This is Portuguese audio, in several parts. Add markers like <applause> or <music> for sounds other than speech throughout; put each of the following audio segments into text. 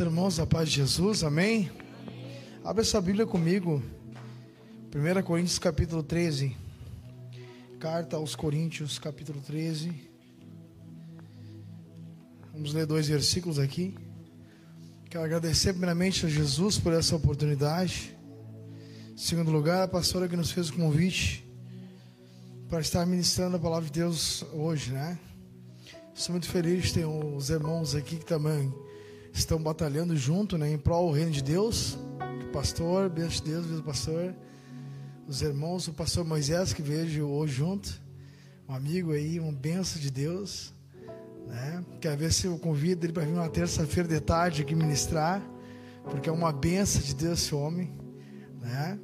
Irmãos da paz de Jesus, amém? Abre sua Bíblia comigo, 1 Coríntios capítulo 13, carta aos Coríntios capítulo 13. Vamos ler dois versículos aqui. Quero agradecer primeiramente a Jesus por essa oportunidade. Em segundo lugar, a pastora que nos fez o convite para estar ministrando a palavra de Deus hoje, né? Estou muito feliz, tem os irmãos aqui que também estão batalhando junto, né, em prol do reino de Deus. O pastor, beijo de Deus, beijo pastor. Os irmãos, o pastor Moisés que vejo hoje junto, um amigo aí, um benção de Deus, né? Quer ver se eu convido ele para vir uma terça-feira de tarde aqui ministrar, porque é uma benção de Deus esse homem, né?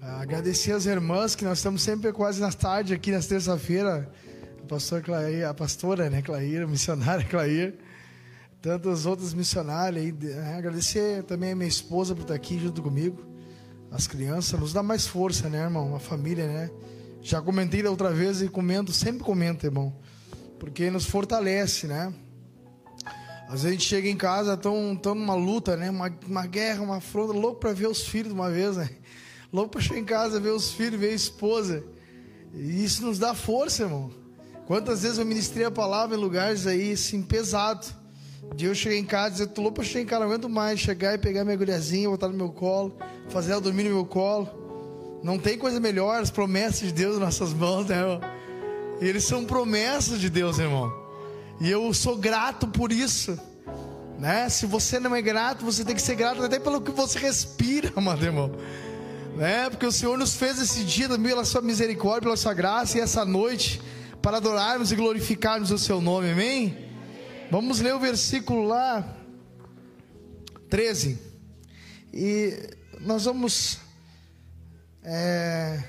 Agradecer as irmãs que nós estamos sempre quase nas tardes aqui nas terça-feira, a pastora Clair, a pastora, né, Clair, a missionária <laughs> Clair tantas outras missionárias aí. Né? Agradecer também a minha esposa por estar aqui junto comigo. As crianças, nos dá mais força, né, irmão? A família, né? Já comentei da outra vez e comento, sempre comento, irmão. Porque nos fortalece, né? Às vezes a gente chega em casa, tão, tão numa luta, né? Uma, uma guerra, uma afronta, louco para ver os filhos de uma vez, né? <laughs> Louco para chegar em casa, ver os filhos, ver a esposa. E isso nos dá força, irmão. Quantas vezes eu ministrei a palavra em lugares aí, assim, pesado de eu chegar em casa e dizer, tô louco chegar em casa, não aguento mais chegar e pegar minha guriazinha, botar no meu colo, fazer ela dormir no meu colo. Não tem coisa melhor, as promessas de Deus nas nossas mãos, né, irmão? E eles são promessas de Deus, irmão. E eu sou grato por isso. Né? Se você não é grato, você tem que ser grato até pelo que você respira, <laughs> amado irmão. Né? Porque o Senhor nos fez esse dia pela sua misericórdia, pela sua graça e essa noite para adorarmos e glorificarmos o seu nome. Amém? Vamos ler o versículo lá, 13. E nós vamos é,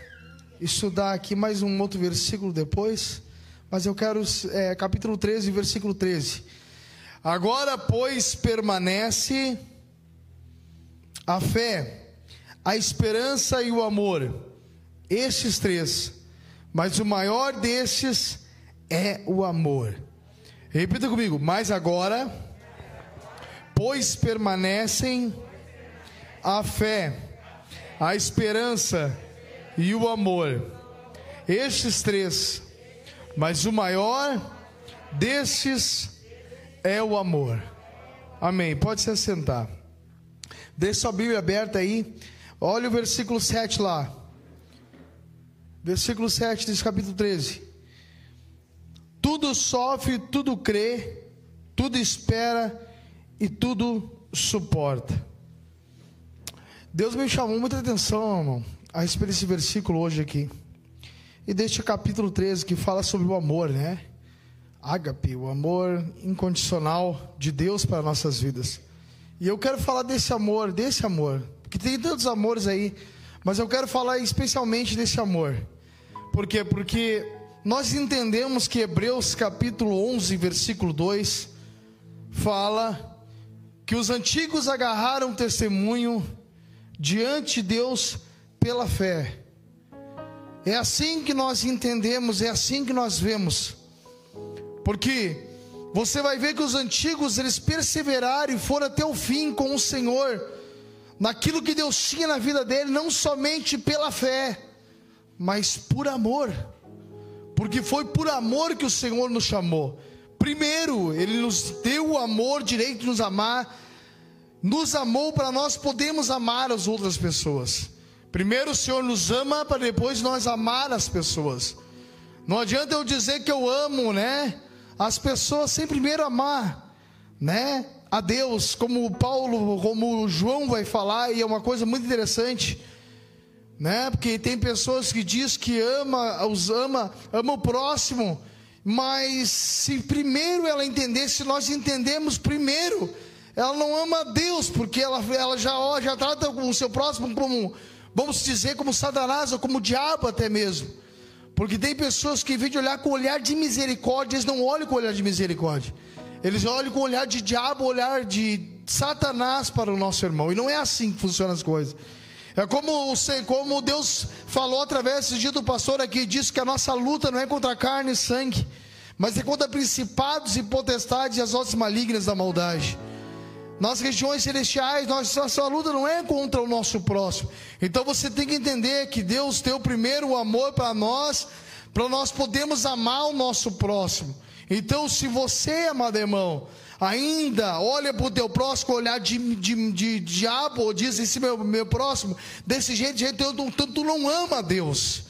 estudar aqui mais um outro versículo depois. Mas eu quero, é, capítulo 13, versículo 13. Agora, pois, permanece a fé, a esperança e o amor. Estes três. Mas o maior destes é o amor. Repita comigo. Mas agora, pois permanecem a fé, a esperança e o amor. Estes três. Mas o maior destes é o amor. Amém. Pode se assentar. Deixe sua Bíblia aberta aí. Olha o versículo 7 lá. Versículo 7 desse capítulo 13 tudo sofre, tudo crê, tudo espera e tudo suporta. Deus me chamou muita atenção, irmão, a respeito desse versículo hoje aqui. E deste capítulo 13 que fala sobre o amor, né? Ágape, o amor incondicional de Deus para nossas vidas. E eu quero falar desse amor, desse amor, porque tem tantos amores aí, mas eu quero falar especialmente desse amor. Por quê? Porque nós entendemos que Hebreus capítulo 11, versículo 2 fala que os antigos agarraram testemunho diante de Deus pela fé. É assim que nós entendemos, é assim que nós vemos. Porque você vai ver que os antigos eles perseveraram e foram até o fim com o Senhor, naquilo que Deus tinha na vida dele, não somente pela fé, mas por amor porque foi por amor que o Senhor nos chamou. Primeiro, Ele nos deu o amor, direito de nos amar, nos amou para nós podermos amar as outras pessoas. Primeiro o Senhor nos ama para depois nós amar as pessoas. Não adianta eu dizer que eu amo, né? As pessoas sem primeiro amar, né? A Deus, como Paulo, como João vai falar, e é uma coisa muito interessante né? Porque tem pessoas que diz que ama, os ama, ama o próximo, mas se primeiro ela entender, se nós entendemos primeiro, ela não ama a Deus, porque ela, ela já, já trata o seu próximo como, vamos dizer, como Satanás ou como diabo até mesmo. Porque tem pessoas que, vez de olhar com olhar de misericórdia, eles não olham com olhar de misericórdia. Eles olham com olhar de diabo, olhar de Satanás para o nosso irmão. E não é assim que funcionam as coisas. É como, como Deus falou através desse dia do pastor aqui, disse que a nossa luta não é contra carne e sangue, mas é contra principados e potestades e as obras malignas da maldade. nas regiões celestiais, nossa, nossa luta não é contra o nosso próximo. Então você tem que entender que Deus tem o primeiro amor para nós, para nós podermos amar o nosso próximo. Então, se você, amado irmão, ainda olha para o teu próximo, olhar de, de, de, diabo, ou diz esse meu, meu próximo, desse jeito, jeito tu, tu, tu não ama a Deus.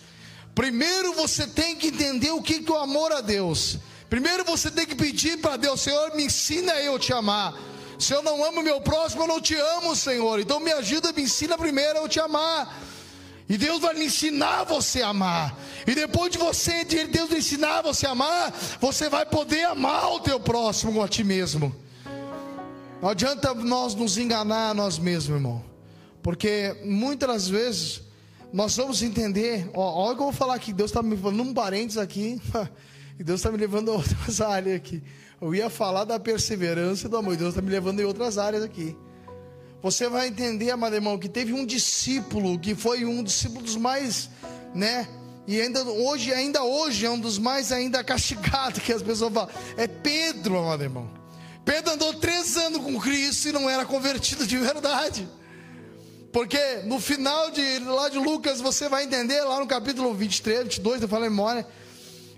Primeiro você tem que entender o que, que é o amor a Deus. Primeiro você tem que pedir para Deus, Senhor, me ensina eu te amar. Se eu não amo meu próximo, eu não te amo, Senhor. Então me ajuda, me ensina primeiro a eu te amar. E Deus vai lhe ensinar você a amar. E depois de você, de Deus ensinar você a amar, você vai poder amar o teu próximo a ti mesmo. Não adianta nós nos enganar a nós mesmos, irmão. Porque muitas das vezes nós vamos entender. Ó, olha que eu vou falar aqui. Deus está me falando um parênteses aqui. <laughs> E Deus está me levando a outras <laughs> áreas aqui. Eu ia falar da perseverança e do amor. Deus está me levando em outras áreas aqui. Você vai entender, amado irmão, que teve um discípulo que foi um discípulo dos mais, né? E ainda hoje, ainda hoje é um dos mais ainda castigados <laughs> que as pessoas falam. É Pedro, amado irmão. Pedro andou três anos com Cristo e não era convertido de verdade. Porque no final de lá de Lucas você vai entender lá no capítulo 23, 22, eu falo em memória,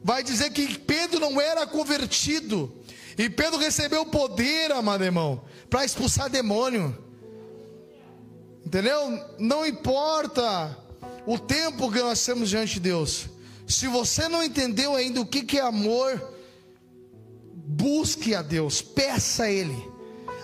vai dizer que Pedro não era convertido. E Pedro recebeu poder, amado irmão, para expulsar demônio. Entendeu? Não importa o tempo que nós temos diante de Deus. Se você não entendeu ainda o que, é amor, busque a Deus, peça a Ele.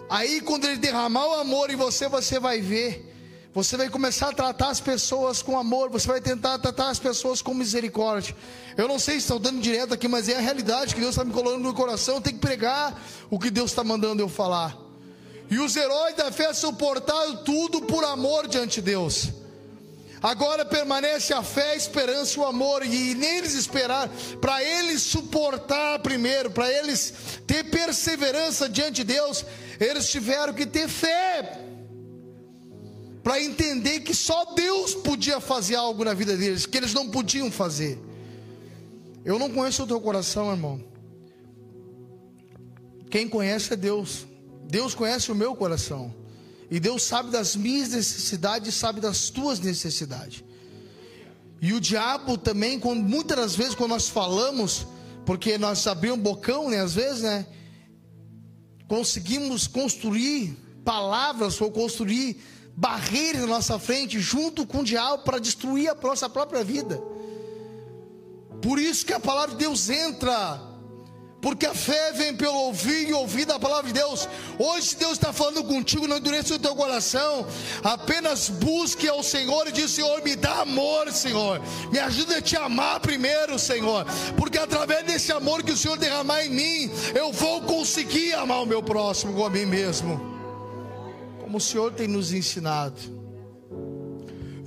Aí, quando Ele derramar o amor em você, você vai ver. Você vai começar a tratar as pessoas com amor, você vai tentar tratar as pessoas com misericórdia. Eu não sei se estou dando direto aqui, mas é a realidade que Deus está me colocando no coração. Eu tenho que pregar o que Deus está mandando eu falar. E os heróis da fé suportaram tudo por amor diante de Deus. Agora permanece a fé, a esperança e o amor, e neles esperar, para eles suportar primeiro, para eles ter perseverança diante de Deus, eles tiveram que ter fé, para entender que só Deus podia fazer algo na vida deles, que eles não podiam fazer. Eu não conheço o teu coração, irmão. Quem conhece é Deus. Deus conhece o meu coração. E Deus sabe das minhas necessidades, sabe das tuas necessidades. E o diabo também, quando, muitas das vezes, quando nós falamos, porque nós abrimos um bocão, né, às vezes, né, conseguimos construir palavras ou construir barreiras na nossa frente, junto com o diabo, para destruir a nossa própria vida. Por isso que a palavra de Deus entra porque a fé vem pelo ouvir e ouvir da palavra de Deus. Hoje, Deus está falando contigo, não endureça o teu coração. Apenas busque ao Senhor e diz: Senhor, me dá amor, Senhor. Me ajuda a te amar primeiro, Senhor. Porque através desse amor que o Senhor derramar em mim, eu vou conseguir amar o meu próximo como a mim mesmo. Como o Senhor tem nos ensinado.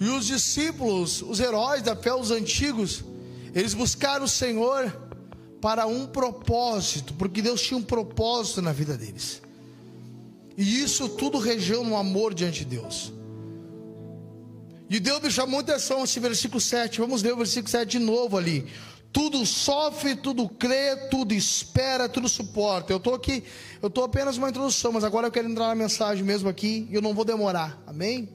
E os discípulos, os heróis da fé, os antigos, eles buscaram o Senhor para um propósito, porque Deus tinha um propósito na vida deles. E isso tudo regeu no amor diante de Deus. E Deus me chamou atenção esse versículo 7. Vamos ler o versículo 7 de novo ali. Tudo sofre, tudo crê, tudo espera, tudo suporta. Eu estou aqui, eu estou apenas uma introdução, mas agora eu quero entrar na mensagem mesmo aqui e eu não vou demorar. Amém?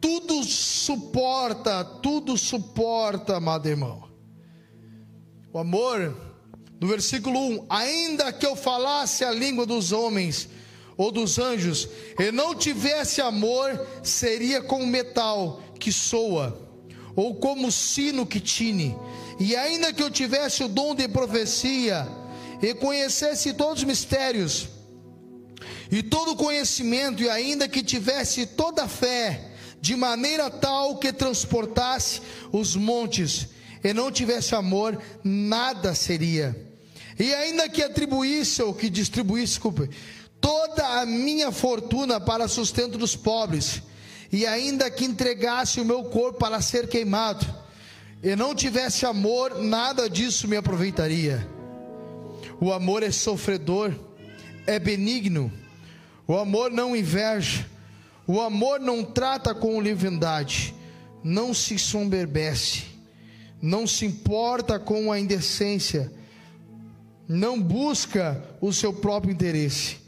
Tudo suporta, tudo suporta, amado irmão. O amor, no versículo 1: Ainda que eu falasse a língua dos homens ou dos anjos, e não tivesse amor, seria como metal que soa, ou como sino que tine. E ainda que eu tivesse o dom de profecia, e conhecesse todos os mistérios, e todo conhecimento, e ainda que tivesse toda a fé, de maneira tal que transportasse os montes, e não tivesse amor, nada seria. E ainda que atribuísse ou que distribuísse, desculpe, toda a minha fortuna para sustento dos pobres, e ainda que entregasse o meu corpo para ser queimado, e não tivesse amor, nada disso me aproveitaria. O amor é sofredor, é benigno, o amor não inveja, o amor não trata com leviandade, não se sombebece não se importa com a indecência, não busca o seu próprio interesse,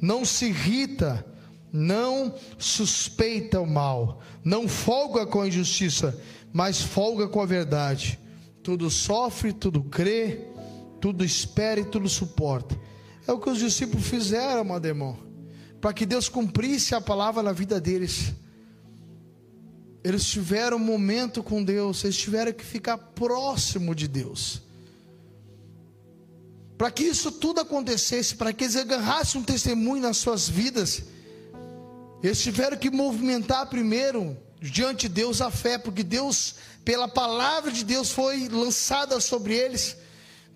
não se irrita, não suspeita o mal, não folga com a injustiça, mas folga com a verdade. Tudo sofre, tudo crê, tudo espera e tudo suporta. É o que os discípulos fizeram, meu irmão, para que Deus cumprisse a palavra na vida deles. Eles tiveram um momento com Deus, eles tiveram que ficar próximo de Deus. Para que isso tudo acontecesse, para que eles agarrassem um testemunho nas suas vidas, eles tiveram que movimentar primeiro diante de Deus a fé, porque Deus, pela palavra de Deus, foi lançada sobre eles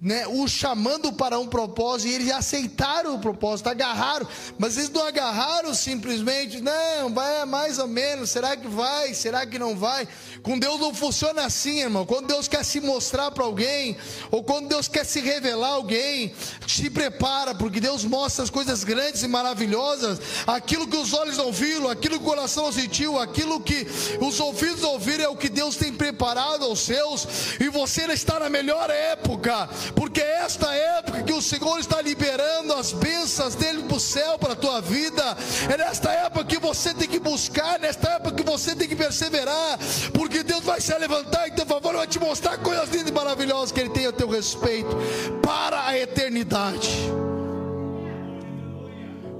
né, o chamando para um propósito, e eles aceitaram o propósito, agarraram, mas eles não agarraram simplesmente, não, vai mais ou menos, será que vai, será que não vai? Com Deus não funciona assim, irmão. Quando Deus quer se mostrar para alguém, ou quando Deus quer se revelar a alguém, se prepara, porque Deus mostra as coisas grandes e maravilhosas, aquilo que os olhos não viram, aquilo que o coração sentiu, aquilo que os ouvidos ouviram é o que Deus tem preparado aos seus, e você está na melhor época porque é esta época que o Senhor está liberando as bênçãos dele para o céu, para a tua vida, é nesta época que você tem que buscar, nesta época que você tem que perseverar, porque Deus vai se levantar em teu favor, vai te mostrar coisas lindas e maravilhosas que Ele tem a teu respeito para a eternidade.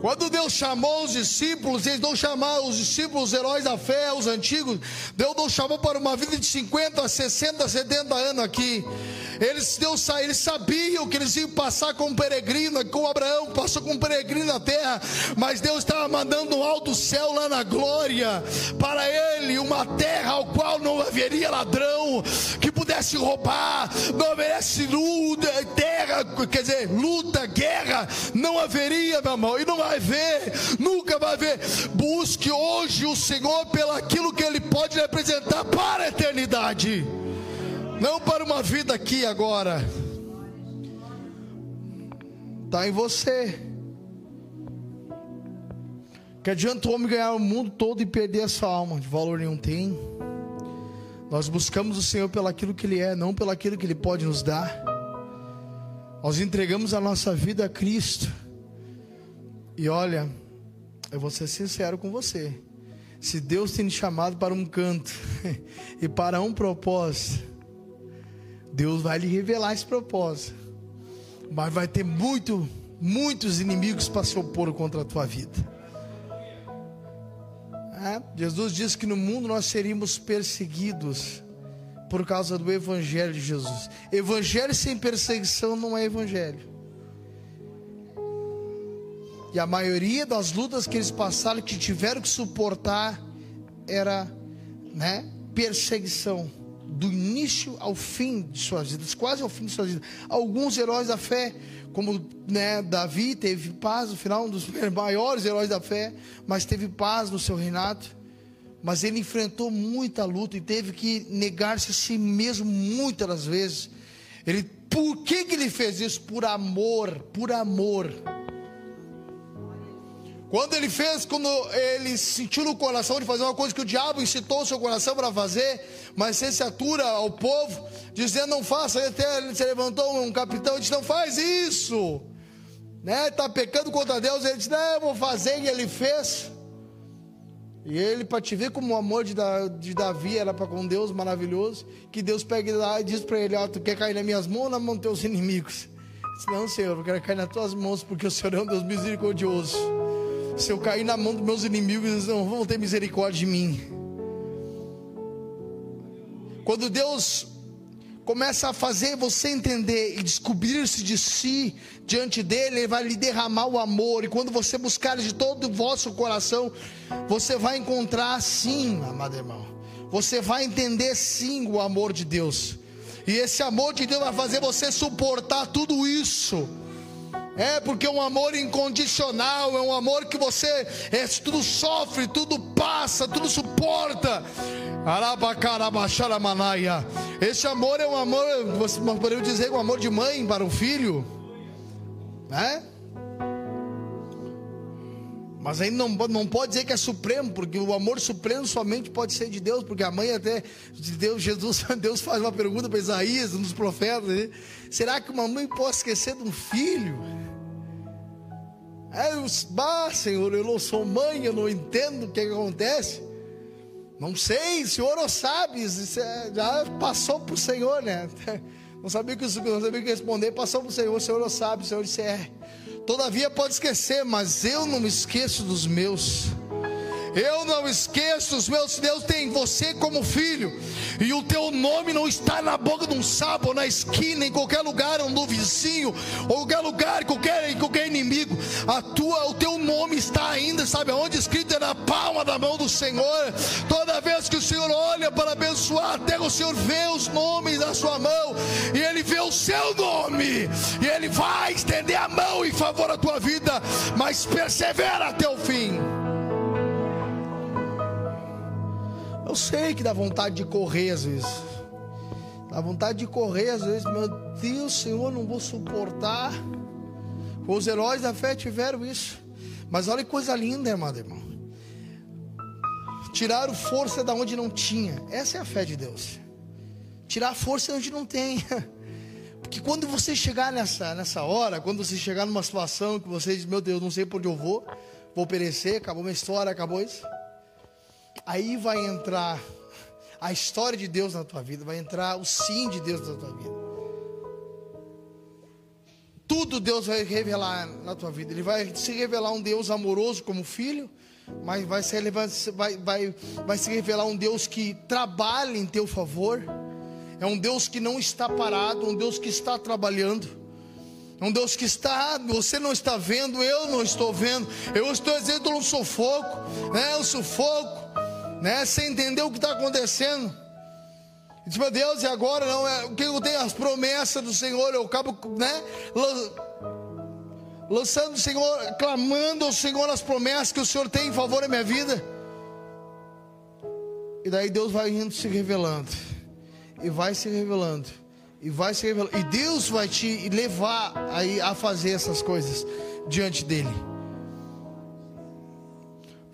Quando Deus chamou os discípulos, eles não chamaram os discípulos os heróis da fé, os antigos. Deus não chamou para uma vida de 50, 60, 70 anos aqui. Eles, Deus, eles sabiam que eles iam passar com peregrino, com Abraão passou com peregrino na terra, mas Deus estava mandando um alto céu lá na glória para ele, uma terra ao qual não haveria ladrão que pudesse roubar, não houvesse luta, terra, quer dizer, luta, guerra, não haveria, meu irmão, e não vai haver, nunca vai haver. Busque hoje o Senhor pelo aquilo que Ele pode representar para a eternidade não para uma vida aqui agora. Está em você. Que adianta o homem ganhar o mundo todo e perder a sua alma? De valor nenhum tem. Nós buscamos o Senhor pelo aquilo que Ele é, não pelo aquilo que Ele pode nos dar. Nós entregamos a nossa vida a Cristo. E olha, eu vou ser sincero com você. Se Deus tem te chamado para um canto <laughs> e para um propósito, Deus vai lhe revelar esse propósito. Mas vai ter muito, muitos inimigos para se opor contra a tua vida. É, Jesus diz que no mundo nós seríamos perseguidos por causa do Evangelho de Jesus. Evangelho sem perseguição não é Evangelho. E a maioria das lutas que eles passaram, que tiveram que suportar, era né, perseguição do início ao fim de suas vidas, quase ao fim de suas vidas. Alguns heróis da fé, como né, Davi, teve paz no final, um dos <laughs> maiores heróis da fé, mas teve paz no seu reinado. Mas ele enfrentou muita luta e teve que negar-se a si mesmo muitas das vezes. Ele, por que, que ele fez isso? Por amor, por amor. Quando ele fez, quando ele sentiu no coração de fazer uma coisa que o diabo incitou o seu coração para fazer, mas se atura ao povo, dizendo: Não faça. Até ele se levantou um capitão e disse: Não faz isso. Né? Está pecando contra Deus. Ele disse: Não, eu vou fazer. E ele fez. E ele, para te ver como o amor de, Davi era para com Deus maravilhoso, que Deus pega lá e diz para ele: Ó, tu quer cair nas minhas mãos ou na mão dos teus inimigos? Disse, Não, Senhor, eu quero cair nas tuas mãos, porque o Senhor é um Deus misericordioso se eu cair na mão dos meus inimigos, eles não vão ter misericórdia de mim. Quando Deus começa a fazer você entender e descobrir-se de si diante dele, ele vai lhe derramar o amor. E quando você buscar de todo o vosso coração, você vai encontrar sim, amado irmão. Você vai entender sim o amor de Deus. E esse amor de Deus vai fazer você suportar tudo isso é porque é um amor incondicional, é um amor que você é, tudo sofre, tudo passa, tudo suporta. Esse amor é um amor, você poderia dizer, um amor de mãe para o filho, né? Mas aí não, não pode dizer que é supremo, porque o amor supremo somente pode ser de Deus, porque a mãe até de Deus, Jesus, <laughs> Deus faz uma pergunta para Isaías, um dos profetas, né? será que uma mãe pode esquecer de um filho? Aí eu, bah, Senhor, eu não sou mãe, eu não entendo o que, que acontece. Não sei, o Senhor não sabe, é, já passou para o Senhor, né? <laughs> Não sabia o que, não sabia que responder, passou para o Senhor, o Senhor não sabe, o Senhor disse, é. Todavia pode esquecer, mas eu não me esqueço dos meus. Eu não esqueço os meus, Deus tem você como filho, e o teu nome não está na boca de um sábio, na esquina, em qualquer lugar, ou no vizinho, ou qualquer lugar, qualquer, qualquer inimigo. A tua, o teu nome está ainda, sabe aonde? Escrito é na palma da mão do Senhor. Toda vez que o Senhor olha para abençoar, até o Senhor vê os nomes da sua mão, e Ele vê o seu nome, e Ele vai estender a mão em favor da tua vida, mas persevera até o fim. Sei que dá vontade de correr às vezes. Dá vontade de correr às vezes. Meu Deus, Senhor, não vou suportar. Os heróis da fé tiveram isso. Mas olha que coisa linda, amado irmão. Tiraram força da onde não tinha. Essa é a fé de Deus. Tirar força onde não tem. <laughs> Porque quando você chegar nessa, nessa hora, quando você chegar numa situação que você diz, meu Deus, não sei por onde eu vou, vou perecer, acabou minha história, acabou isso aí vai entrar a história de Deus na tua vida, vai entrar o sim de Deus na tua vida. Tudo Deus vai revelar na tua vida. Ele vai se revelar um Deus amoroso como filho, mas vai, ser, vai, vai, vai se revelar um Deus que trabalha em teu favor. É um Deus que não está parado, um Deus que está trabalhando. É um Deus que está, você não está vendo, eu não estou vendo. Eu estou dizendo um sufoco, né? Um sufoco né? Sem entender o que está acontecendo. E diz, meu Deus, e agora não é o que eu tenho as promessas do Senhor, eu acabo, né? Lançando o Senhor, clamando ao Senhor as promessas que o Senhor tem em favor da minha vida. E daí Deus vai indo se revelando. E vai se revelando. E vai se revelando. E Deus vai te levar aí a fazer essas coisas diante dele.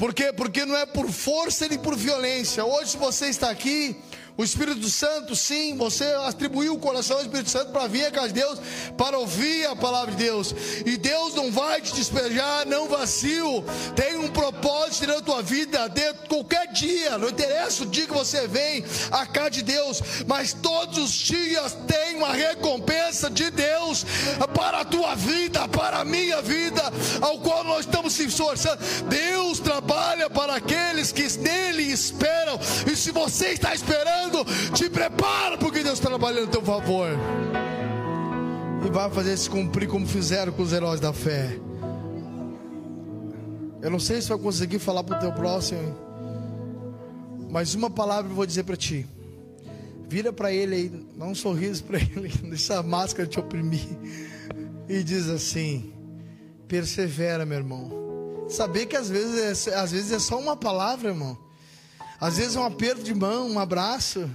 Por quê? Porque não é por força nem por violência. Hoje você está aqui o Espírito Santo, sim, você atribuiu o coração ao Espírito Santo para vir de Deus, para ouvir a palavra de Deus. E Deus não vai te despejar, não vacilo. Tem um propósito na tua vida, de qualquer dia, não interessa o dia que você vem a casa de Deus, mas todos os dias tem uma recompensa de Deus para a tua vida, para a minha vida, ao qual nós estamos se esforçando. Deus trabalha para aqueles que nele esperam, e se você está esperando, te prepara porque Deus está trabalhando teu favor. E vai fazer se cumprir como fizeram com os heróis da fé. Eu não sei se vai conseguir falar para o teu próximo, mas uma palavra eu vou dizer para ti. Vira para ele aí, dá um sorriso para <laughs> ele, deixa a máscara te oprimir. E diz assim: persevera, meu irmão. Saber que às vezes, é, às vezes é só uma palavra, irmão. Às vezes um aperto de mão, um abraço,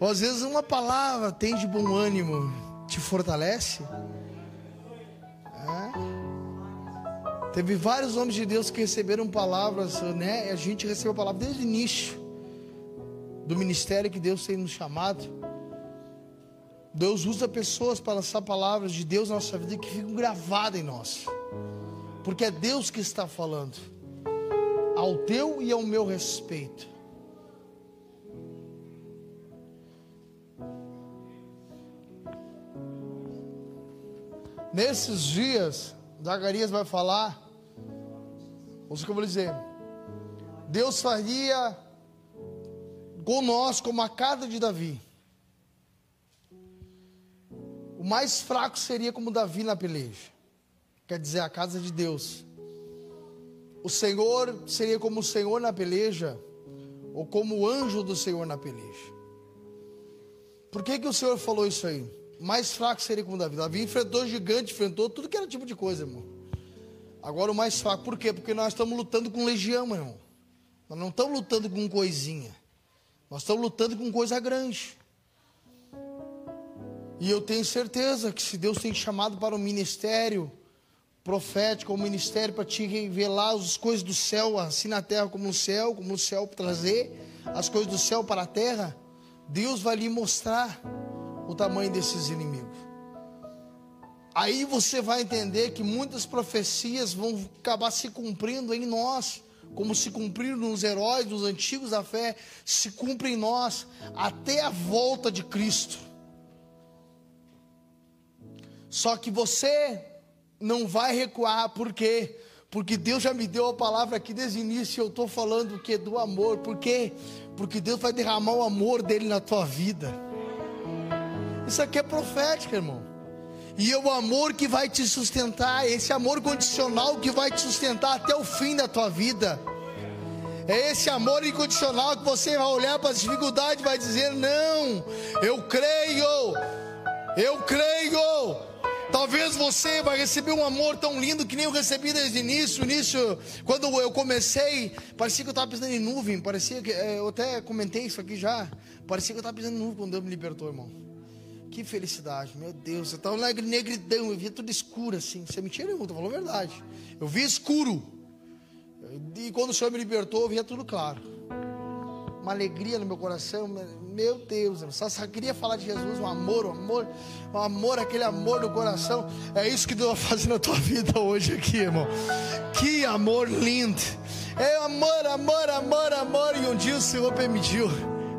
ou às vezes uma palavra tem de bom ânimo, te fortalece. É. Teve vários homens de Deus que receberam palavras, né? A gente recebeu a palavra desde o início do ministério que Deus tem nos chamado. Deus usa pessoas para lançar palavras de Deus na nossa vida que ficam gravadas em nós. Porque é Deus que está falando. Ao teu e ao meu respeito. Nesses dias, Zacarias vai falar, ouça o que eu vou dizer. Deus faria com nós como a casa de Davi. O mais fraco seria como Davi na peleja. Quer dizer, a casa de Deus. O Senhor seria como o Senhor na peleja, ou como o anjo do Senhor na peleja. Por que, que o Senhor falou isso aí? Mais fraco seria como Davi. Davi enfrentou gigante, enfrentou tudo que era tipo de coisa, irmão. Agora o mais fraco, por quê? Porque nós estamos lutando com legião, irmão. Nós não estamos lutando com coisinha. Nós estamos lutando com coisa grande. E eu tenho certeza que se Deus tem chamado para o um ministério profético, um ministério para te revelar as coisas do céu, assim na terra como no céu, como no céu trazer as coisas do céu para a terra, Deus vai lhe mostrar o tamanho desses inimigos. aí você vai entender que muitas profecias vão acabar se cumprindo em nós, como se cumpriram nos heróis, nos antigos da fé, se cumpre em nós até a volta de Cristo. Só que você não vai recuar, por quê? Porque Deus já me deu a palavra aqui desde o início, eu estou falando que do amor, por quê? Porque Deus vai derramar o amor dele na tua vida. Isso aqui é profético, irmão. E é o amor que vai te sustentar, esse amor condicional que vai te sustentar até o fim da tua vida. É esse amor incondicional que você vai olhar para as dificuldades e vai dizer: Não, eu creio, eu creio. Talvez você vai receber um amor tão lindo que nem eu recebi desde o início. início, quando eu comecei, parecia que eu estava pisando em nuvem. Parecia que, é, eu até comentei isso aqui já. Parecia que eu estava pisando em nuvem quando Deus me libertou, irmão. Que felicidade, meu Deus. Eu estava na negridão, eu via tudo escuro assim. Você é mentira nenhuma, eu falando a verdade. Eu via escuro. E quando o Senhor me libertou, eu via tudo claro. Uma alegria no meu coração, meu Deus, eu só, só queria falar de Jesus, um amor, um amor, um amor, aquele amor no coração. É isso que Deus vai fazer na tua vida hoje aqui, irmão. Que amor lindo. É amor, amor, amor, amor. E um dia o Senhor permitiu,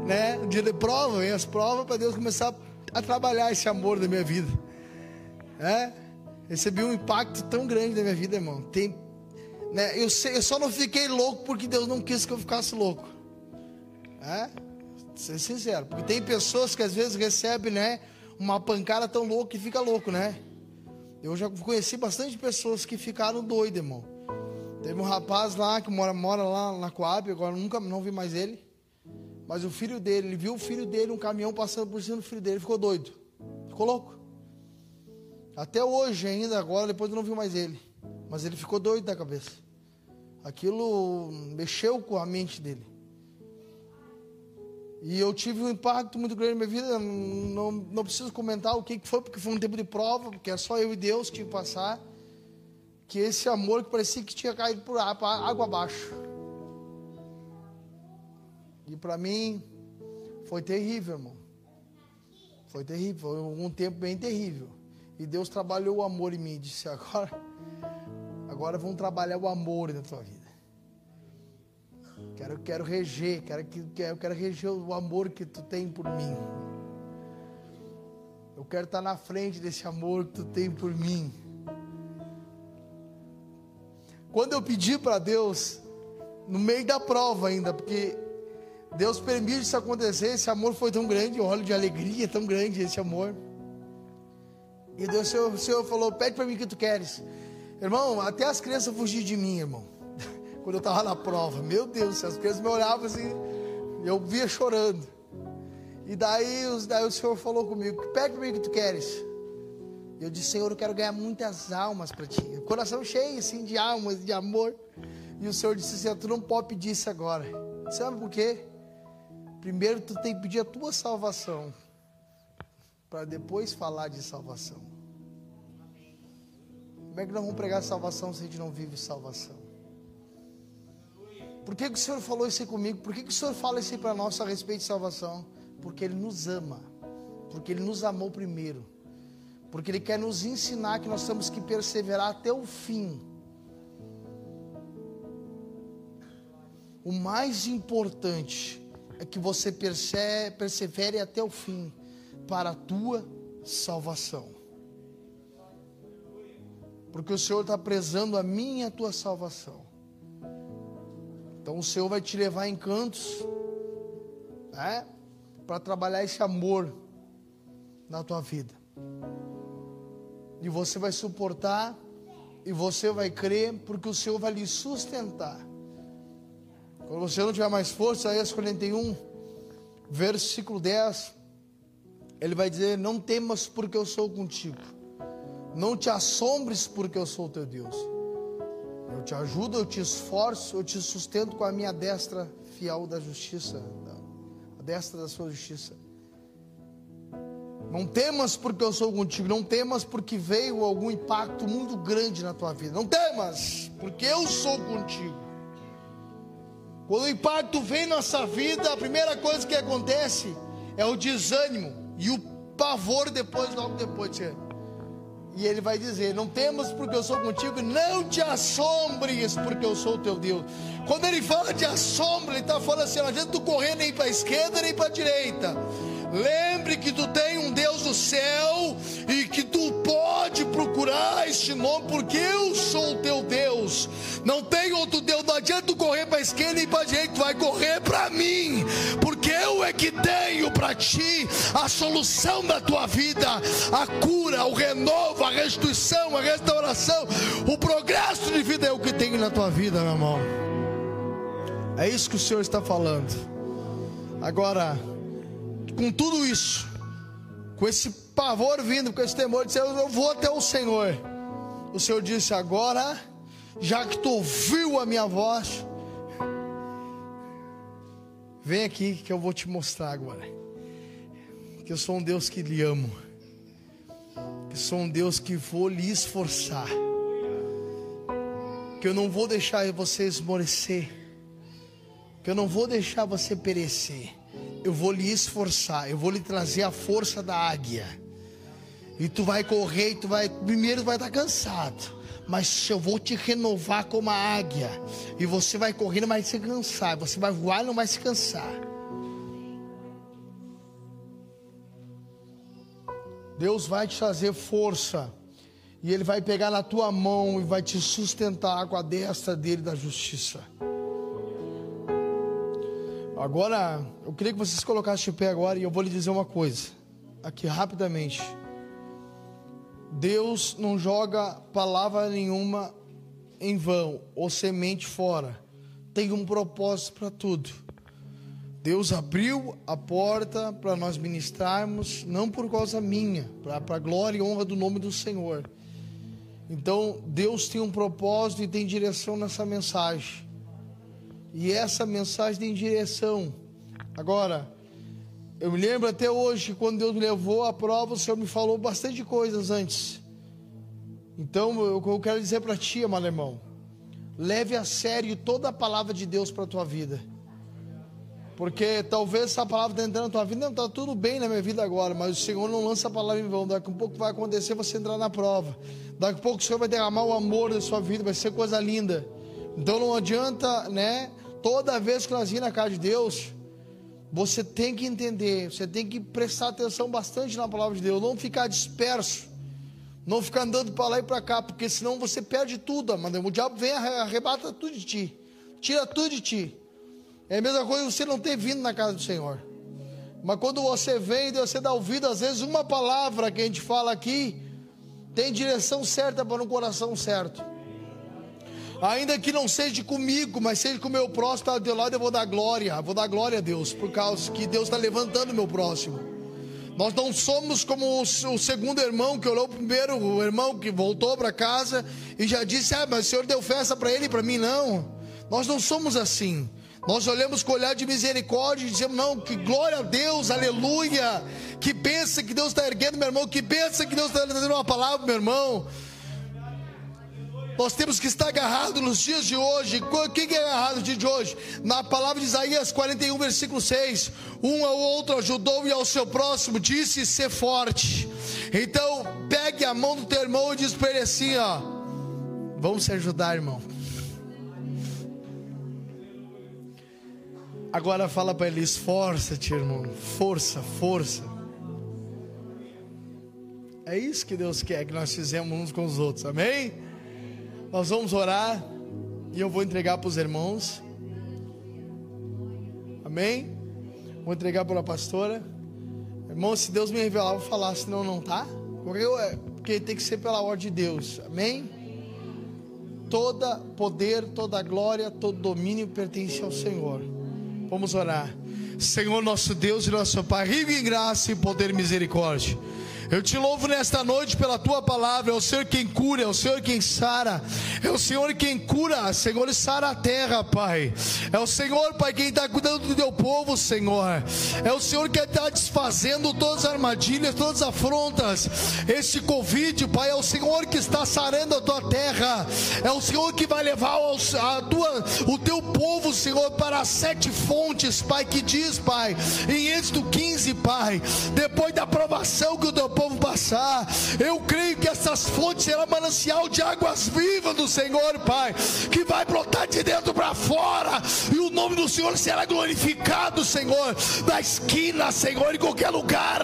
né? Um dia de prova, vem as provas para Deus começar a a trabalhar esse amor da minha vida. É? Recebi um impacto tão grande na minha vida, irmão. Tem, né, eu, sei, eu só não fiquei louco porque Deus não quis que eu ficasse louco. É? Ser sincero. Porque tem pessoas que às vezes recebem, né? Uma pancada tão louca que fica louco, né? Eu já conheci bastante pessoas que ficaram doidas, irmão. Teve um rapaz lá que mora, mora lá na Coab, agora nunca não vi mais ele. Mas o filho dele, ele viu o filho dele, um caminhão passando por cima do filho dele, ficou doido. Ficou louco. Até hoje ainda, agora, depois eu não vi mais ele. Mas ele ficou doido da cabeça. Aquilo mexeu com a mente dele. E eu tive um impacto muito grande na minha vida. Não, não preciso comentar o que foi, porque foi um tempo de prova, porque é só eu e Deus que que passar. Que esse amor que parecia que tinha caído por água abaixo. E para mim foi terrível, irmão. Foi terrível, foi um tempo bem terrível. E Deus trabalhou o amor em mim. Disse: agora, agora vamos trabalhar o amor na tua vida. Quero, quero reger, quero, quero, quero reger o amor que tu tem por mim. Eu quero estar na frente desse amor que tu tem por mim. Quando eu pedi para Deus, no meio da prova ainda, porque Deus permite isso acontecer. Esse amor foi tão grande, óleo de alegria tão grande esse amor. E Deus, o Senhor, o Senhor falou: Pede para mim o que tu queres. Irmão, até as crianças fugiam de mim, irmão. <laughs> Quando eu estava na prova, meu Deus, as crianças me olhavam assim, eu via chorando. E daí, daí o Senhor falou comigo: Pede para mim o que tu queres. Eu disse: Senhor, eu quero ganhar muitas almas para ti. Coração cheio assim de almas, de amor. E o Senhor disse assim: Tu não pode pedir isso agora. Sabe por quê? Primeiro tu tem que pedir a tua salvação, para depois falar de salvação. Como é que nós vamos pregar salvação se a gente não vive salvação? Por que, que o Senhor falou isso aí comigo? Por que, que o Senhor fala isso aí para nós a respeito de salvação? Porque Ele nos ama, porque Ele nos amou primeiro, porque Ele quer nos ensinar que nós temos que perseverar até o fim. O mais importante é que você persevere até o fim para a tua salvação. Porque o Senhor está prezando a minha e a tua salvação. Então o Senhor vai te levar em cantos, né? Para trabalhar esse amor na tua vida. E você vai suportar, e você vai crer, porque o Senhor vai lhe sustentar. Quando você não tiver mais força, aí 41, versículo 10, ele vai dizer: Não temas, porque eu sou contigo. Não te assombres, porque eu sou teu Deus. Eu te ajudo, eu te esforço, eu te sustento com a minha destra fiel da justiça, a destra da sua justiça. Não temas porque eu sou contigo, não temas porque veio algum impacto muito grande na tua vida. Não temas, porque eu sou contigo. Quando o impacto vem na nossa vida, a primeira coisa que acontece é o desânimo e o pavor depois, logo depois. E ele vai dizer: Não temas porque eu sou contigo, não te assombres porque eu sou o teu Deus. Quando ele fala de assombro, ele está falando assim: Não adianta tu correr nem para a esquerda nem para a direita. Lembre que tu tem um Deus do céu e que tu pode procurar este nome, porque eu sou o teu Deus. Não tem outro Deus, não adianta correr para a esquerda e para a direita, vai correr para mim, porque eu é que tenho para ti a solução da tua vida, a cura, o renovo, a restituição, a restauração, o progresso de vida é o que tenho na tua vida, meu irmão. É isso que o Senhor está falando. Agora, com tudo isso, com esse pavor vindo, com esse temor, disse: Eu vou até o Senhor. O Senhor disse: Agora, já que tu ouviu a minha voz, vem aqui que eu vou te mostrar agora. Que eu sou um Deus que lhe amo. Que sou um Deus que vou lhe esforçar. Que eu não vou deixar você esmorecer. Que eu não vou deixar você perecer eu vou lhe esforçar, eu vou lhe trazer a força da águia. E tu vai correr, e tu vai, primeiro vai estar cansado, mas eu vou te renovar como a águia. E você vai correr, não vai se cansar, você vai voar, não vai se cansar. Deus vai te trazer força. E Ele vai pegar na tua mão e vai te sustentar com a destra dele da justiça. Agora, eu queria que vocês colocassem de pé agora e eu vou lhe dizer uma coisa, aqui rapidamente. Deus não joga palavra nenhuma em vão ou semente fora. Tem um propósito para tudo. Deus abriu a porta para nós ministrarmos, não por causa minha, para a glória e honra do nome do Senhor. Então, Deus tem um propósito e tem direção nessa mensagem. E essa mensagem tem direção. Agora, eu me lembro até hoje, quando Deus me levou à prova, o Senhor me falou bastante coisas antes. Então, eu, eu quero dizer para ti, amado irmão, leve a sério toda a palavra de Deus para a tua vida. Porque talvez essa palavra está entrando na tua vida, não está tudo bem na minha vida agora, mas o Senhor não lança a palavra em vão. Daqui a pouco vai acontecer você entrar na prova. Daqui a pouco o Senhor vai derramar o amor da sua vida, vai ser coisa linda. Então não adianta, né? Toda vez que nós vimos na casa de Deus, você tem que entender, você tem que prestar atenção bastante na palavra de Deus, não ficar disperso, não ficar andando para lá e para cá, porque senão você perde tudo, mano. O diabo vem arrebata tudo de ti, tira tudo de ti. É a mesma coisa você não ter vindo na casa do Senhor. Mas quando você vem e você dá ouvido, às vezes uma palavra que a gente fala aqui tem direção certa para um coração certo. Ainda que não seja comigo, mas seja com o meu próximo, está do lado, eu vou dar glória. Vou dar glória a Deus, por causa que Deus está levantando o meu próximo. Nós não somos como o, segundo irmão que olhou primeiro, o irmão que voltou para casa e já disse: Ah, mas o Senhor deu festa para ele e para mim, não. Nós não somos assim. Nós olhamos com olhar de misericórdia e dizemos: Não, que glória a Deus, aleluia. Que pensa que Deus está erguendo, meu irmão. Que pensa que Deus está dando uma palavra, meu irmão. Nós temos que estar agarrados nos dias de hoje. Quem é agarrado no dia de hoje? Na palavra de Isaías 41, versículo 6. Um ao outro ajudou e ao seu próximo disse: ser forte. Então, pegue a mão do teu irmão e diz para ele assim: ó, vamos se ajudar, irmão. Agora fala para ele: esforça-te, irmão. Força, força. É isso que Deus quer que nós fizemos uns com os outros, amém? Nós vamos orar e eu vou entregar para os irmãos. Amém? Vou entregar para a pastora. Irmão, se Deus me revelar, vou falar, senão não tá. É, porque tem que ser pela ordem de Deus. Amém? Toda poder, toda glória, todo domínio pertence ao Senhor. Vamos orar. Senhor nosso Deus e nosso Pai, rico em graça e poder e misericórdia. Eu te louvo nesta noite pela tua palavra. É o Senhor quem cura, é o Senhor quem sara. É o Senhor quem cura, Senhor, e sara a terra, Pai. É o Senhor, Pai, quem está cuidando do teu povo, Senhor. É o Senhor que está desfazendo todas as armadilhas, todas as afrontas. Esse Covid, Pai, é o Senhor que está sarando a tua terra. É o Senhor que vai levar a tua, o teu povo, Senhor, para as sete fontes, Pai, que diz, Pai, em Êxodo 15, Pai, depois da aprovação que o teu povo povo passar. Eu creio que essas fontes serão manancial de águas vivas do Senhor, Pai, que vai brotar de dentro para fora, e o nome do Senhor será glorificado, Senhor, na esquina, Senhor, em qualquer lugar,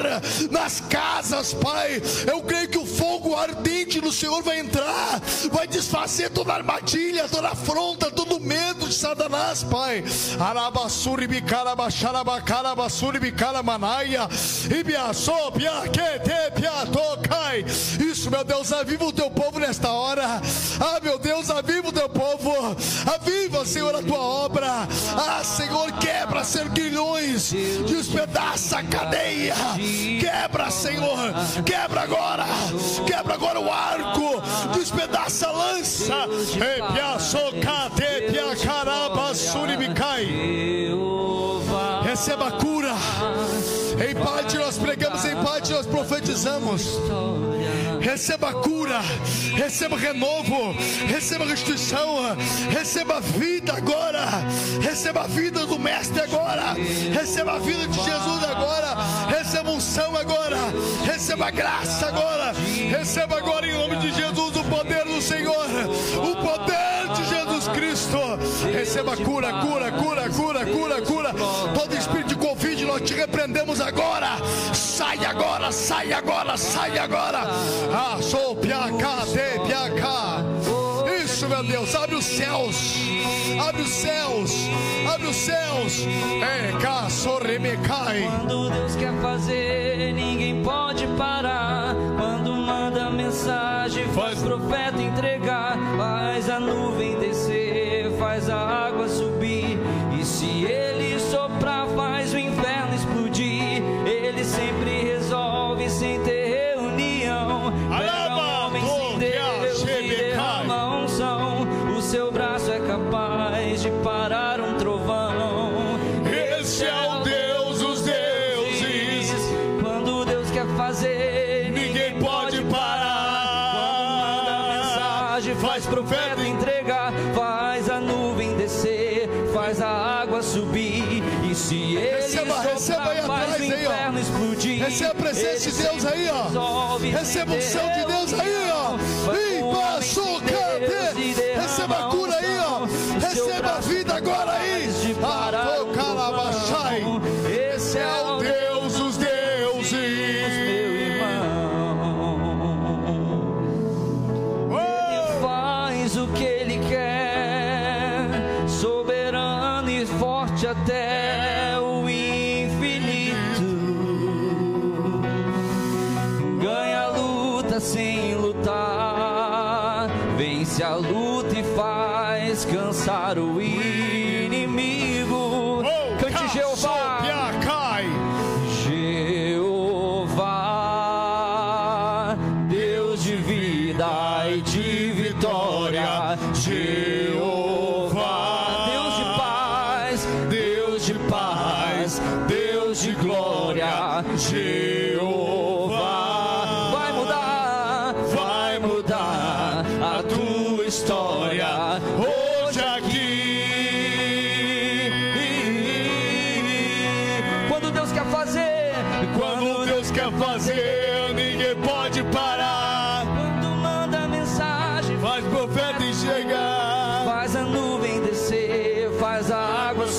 nas casas, Pai. Eu creio que o fogo ardente do Senhor vai entrar, vai desfazer toda armadilha, toda afronta, todo medo de Satanás, Pai. Arabassuri bicala, baixarabacala, bassuri bicala, manaia, ibiaçô, piaquete, piatocai. Isso, meu Deus, aviva o teu povo nesta hora. Ah, meu Deus, aviva o teu povo. Aviva, Senhor, a tua obra. Ah, Senhor, quebra serguilhões, despedaça a cadeia. Quebra, Senhor, quebra agora. Quebra agora o arco, despedaça a lança. Receba a cura. Em parte nós pregamos, em parte nós profetizamos. Receba cura, receba renovo, receba restituição, receba vida agora, receba a vida do Mestre agora, receba a vida de Jesus agora, receba unção agora, receba graça agora, receba agora em nome de Jesus o poder do Senhor, Receba cura, cura, cura, cura, cura, cura. Todo espírito de Covid nós te repreendemos agora. Sai agora, sai agora, sai agora. Ah, sou piacá, de piacá. Isso, meu Deus, abre os céus, abre os céus, abre os céus. É, cá, sorremecai. Quando Deus quer fazer, ninguém pode parar. Quando manda mensagem, faz profeta entregar, faz a nuvem descer, E se a presença de Deus aí, ó. Receba o céu de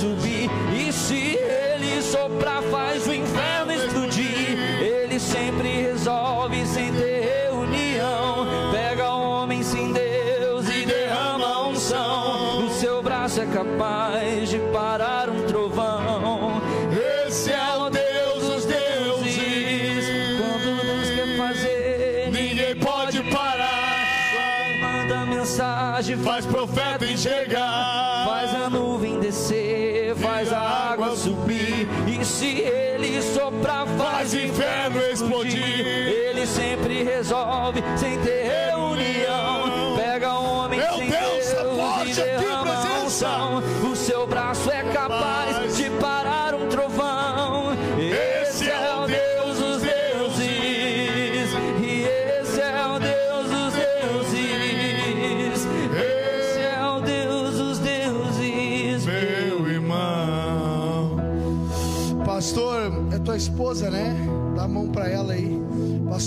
subir.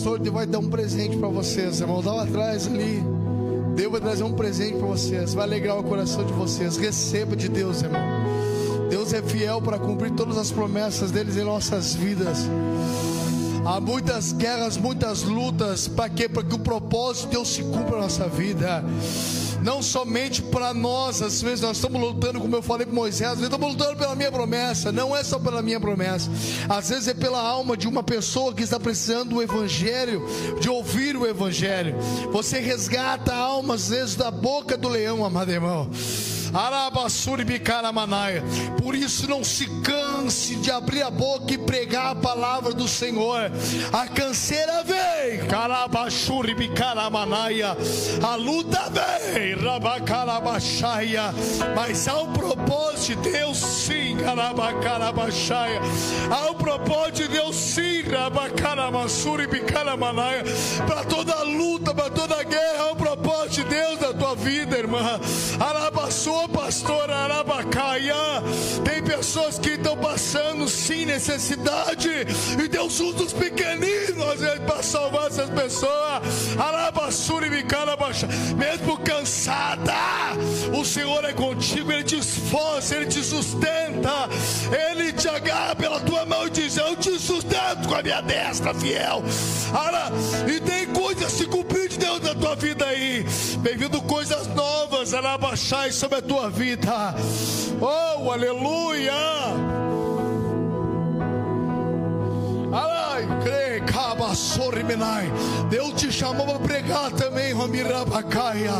Deus vai dar um presente para vocês, irmão. Dá lá atrás ali. Deus vai trazer um presente para vocês. Vai alegrar o coração de vocês. Receba de Deus, irmão. Deus é fiel para cumprir todas as promessas deles em nossas vidas. Há muitas guerras, muitas lutas. Para quê? Para que o propósito de Deus se cumpra na nossa vida não somente para nós, às vezes nós estamos lutando, como eu falei com Moisés, às vezes estamos lutando pela minha promessa, não é só pela minha promessa, às vezes é pela alma de uma pessoa que está precisando do Evangelho, de ouvir o Evangelho. Você resgata a alma, às vezes, da boca do leão, amado irmão. Por isso não se canse de abrir a boca e pregar a palavra do Senhor. A canseira vem, a luta vem, mas há um propósito de Deus sim, há um propósito de Deus sim, para toda luta, para toda guerra, há um propósito de Deus na tua vida, irmã. Arabaçu pastor Arabacaia. Tem pessoas que estão passando sim necessidade. E Deus usa os pequeninos para salvar essas pessoas. Arabassuri Mesmo cansada, o Senhor é contigo, Ele te esforça, Ele te sustenta. Ele te agarra pela tua mão e diz: Eu te sustento com a minha destra fiel. Ara, e tem coisas se cumprir vida aí. Bem-vindo coisas novas, Arabaxai, sobre a tua vida. Oh, aleluia! Deus te chamou para pregar também, Ramirabacaia.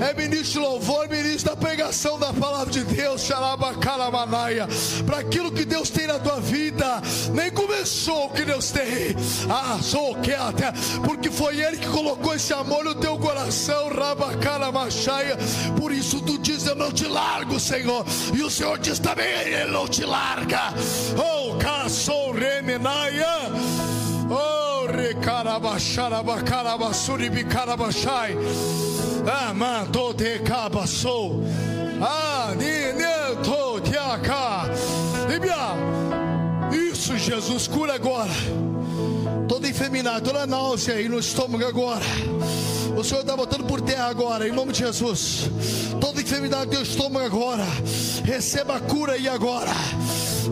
É ministro louvor, ministro da pregação da palavra de Deus, Xarabacaramanaya. Para aquilo que Deus tem na tua vida, nem começou o que Deus tem. Ah, sou que até, porque foi Ele que colocou esse amor no teu coração, Rabacaramachaya. Por isso tu diz: Eu não te largo, Senhor. E o Senhor diz também: Ele não te larga. Oh, Cassou Remenaia. Oh, recarabacharabacarabasuri bicarabachai. Amando de cabaçou. Ah, ninento tiaca. Isso, Jesus, cura agora. Toda enfermidade, toda náusea aí no estômago agora. O Senhor está botando por terra agora, em nome de Jesus. Toda enfermidade do teu estômago agora. Receba a cura aí agora.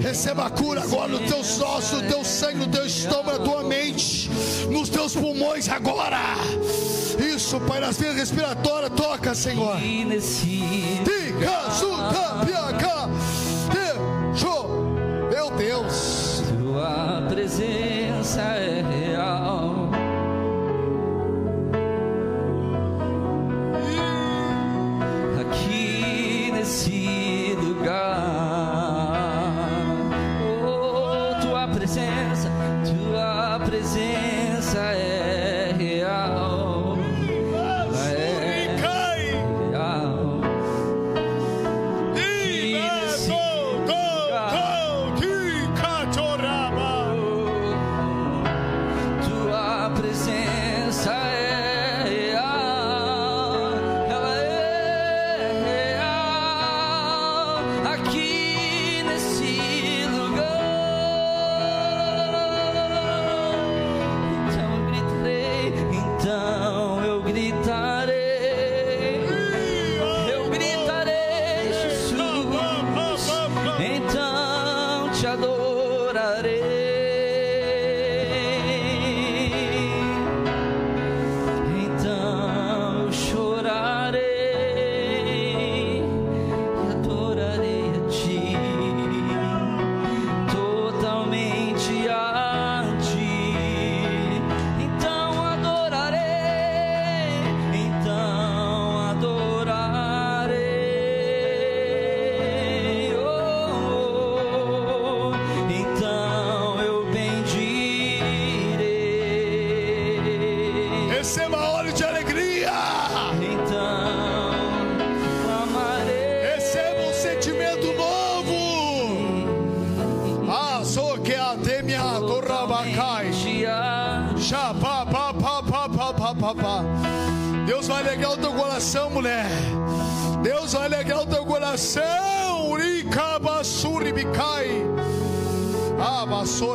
Receba a cura agora nos teus ossos, no teu sangue, no teu estômago, na tua mente, nos teus pulmões agora. Isso, Pai, nas vias respiratórias, toca, Senhor. Meu Deus. Tua presença é real.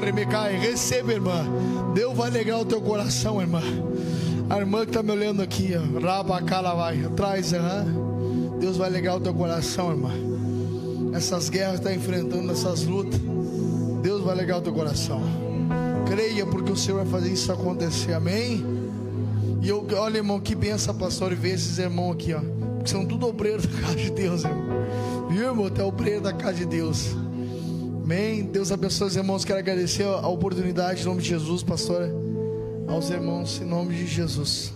Vassoura, me cai. Receba, irmã. Deus vai alegrar o teu coração, irmã. A irmã que está me olhando aqui, ó. Rabacala vai. Atrás, aham. Deus vai alegrar o teu coração, irmã. Essas guerras que está enfrentando, essas lutas. Deus vai alegrar o teu coração. Creia, porque o Senhor vai fazer isso acontecer. Amém? E eu, olha, irmão, que benção, pastor, e ver esses irmãos aqui, ó. Porque são tudo obreiros da casa de Deus, irmão. Viu, irmão? Até obreiro da casa de Deus. Amém. Deus abençoe os irmãos. Quero agradecer a oportunidade em nome de Jesus, pastora. Aos irmãos, em nome de Jesus.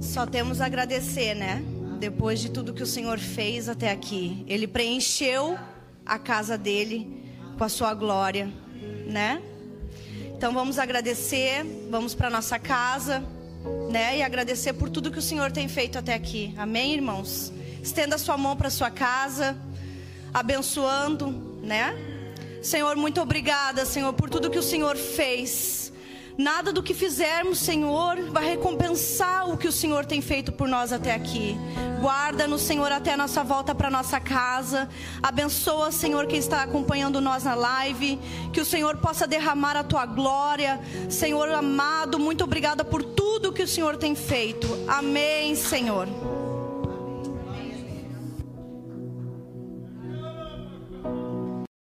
Só temos a agradecer, né? Depois de tudo que o Senhor fez até aqui. Ele preencheu a casa dele com a sua glória, né? Então vamos agradecer, vamos para nossa casa, né? E agradecer por tudo que o Senhor tem feito até aqui. Amém, irmãos? Estenda sua mão para sua casa, abençoando, né? Senhor, muito obrigada, Senhor, por tudo que o Senhor fez. Nada do que fizermos, Senhor, vai recompensar o que o Senhor tem feito por nós até aqui. Guarda-nos, Senhor, até a nossa volta para nossa casa. Abençoa, Senhor, quem está acompanhando nós na live. Que o Senhor possa derramar a tua glória. Senhor amado, muito obrigada por tudo que o Senhor tem feito. Amém, Senhor.